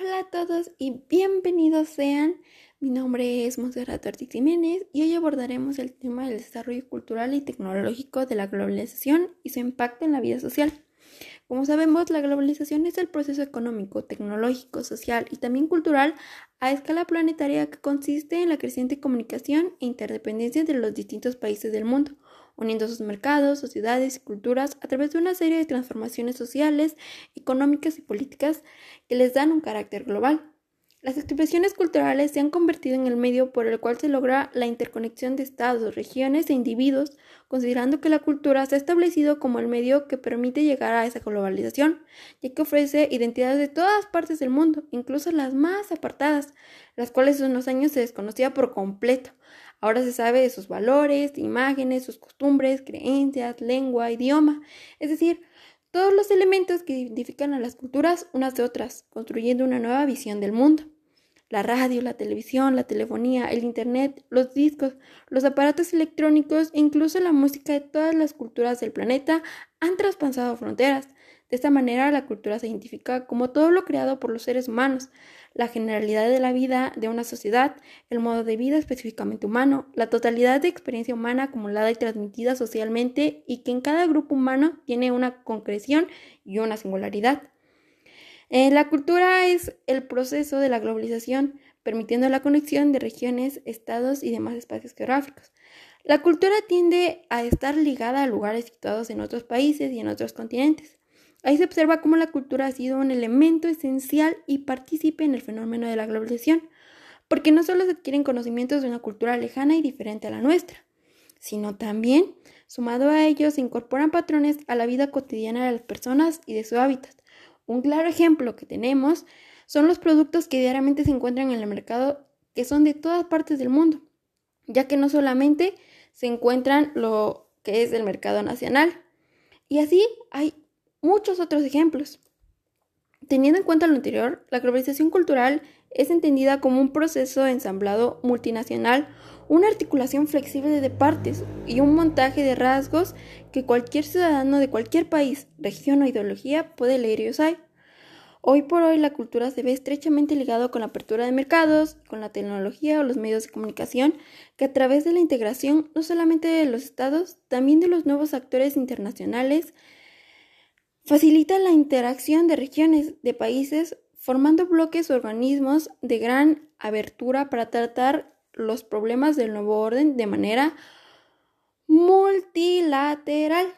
Hola a todos y bienvenidos sean. Mi nombre es Monserrat Ortiz Jiménez y hoy abordaremos el tema del desarrollo cultural y tecnológico de la globalización y su impacto en la vida social. Como sabemos, la globalización es el proceso económico, tecnológico, social y también cultural a escala planetaria que consiste en la creciente comunicación e interdependencia de los distintos países del mundo uniendo sus mercados, sociedades y culturas a través de una serie de transformaciones sociales, económicas y políticas que les dan un carácter global. Las expresiones culturales se han convertido en el medio por el cual se logra la interconexión de estados, regiones e individuos, considerando que la cultura se ha establecido como el medio que permite llegar a esa globalización, ya que ofrece identidades de todas partes del mundo, incluso las más apartadas, las cuales hace unos años se desconocía por completo. Ahora se sabe de sus valores, imágenes, sus costumbres, creencias, lengua, idioma, es decir, todos los elementos que identifican a las culturas unas de otras, construyendo una nueva visión del mundo. La radio, la televisión, la telefonía, el Internet, los discos, los aparatos electrónicos e incluso la música de todas las culturas del planeta han traspasado fronteras, de esta manera, la cultura se identifica como todo lo creado por los seres humanos, la generalidad de la vida de una sociedad, el modo de vida específicamente humano, la totalidad de experiencia humana acumulada y transmitida socialmente y que en cada grupo humano tiene una concreción y una singularidad. Eh, la cultura es el proceso de la globalización, permitiendo la conexión de regiones, estados y demás espacios geográficos. La cultura tiende a estar ligada a lugares situados en otros países y en otros continentes. Ahí se observa cómo la cultura ha sido un elemento esencial y partícipe en el fenómeno de la globalización, porque no solo se adquieren conocimientos de una cultura lejana y diferente a la nuestra, sino también, sumado a ello, se incorporan patrones a la vida cotidiana de las personas y de su hábitat. Un claro ejemplo que tenemos son los productos que diariamente se encuentran en el mercado que son de todas partes del mundo, ya que no solamente se encuentran lo que es del mercado nacional, y así hay muchos otros ejemplos. Teniendo en cuenta lo anterior, la globalización cultural es entendida como un proceso ensamblado multinacional, una articulación flexible de partes y un montaje de rasgos que cualquier ciudadano de cualquier país, región o ideología puede leer y usar. Hoy por hoy la cultura se ve estrechamente ligado con la apertura de mercados, con la tecnología o los medios de comunicación, que a través de la integración no solamente de los estados, también de los nuevos actores internacionales, Facilita la interacción de regiones, de países, formando bloques o organismos de gran abertura para tratar los problemas del nuevo orden de manera multilateral.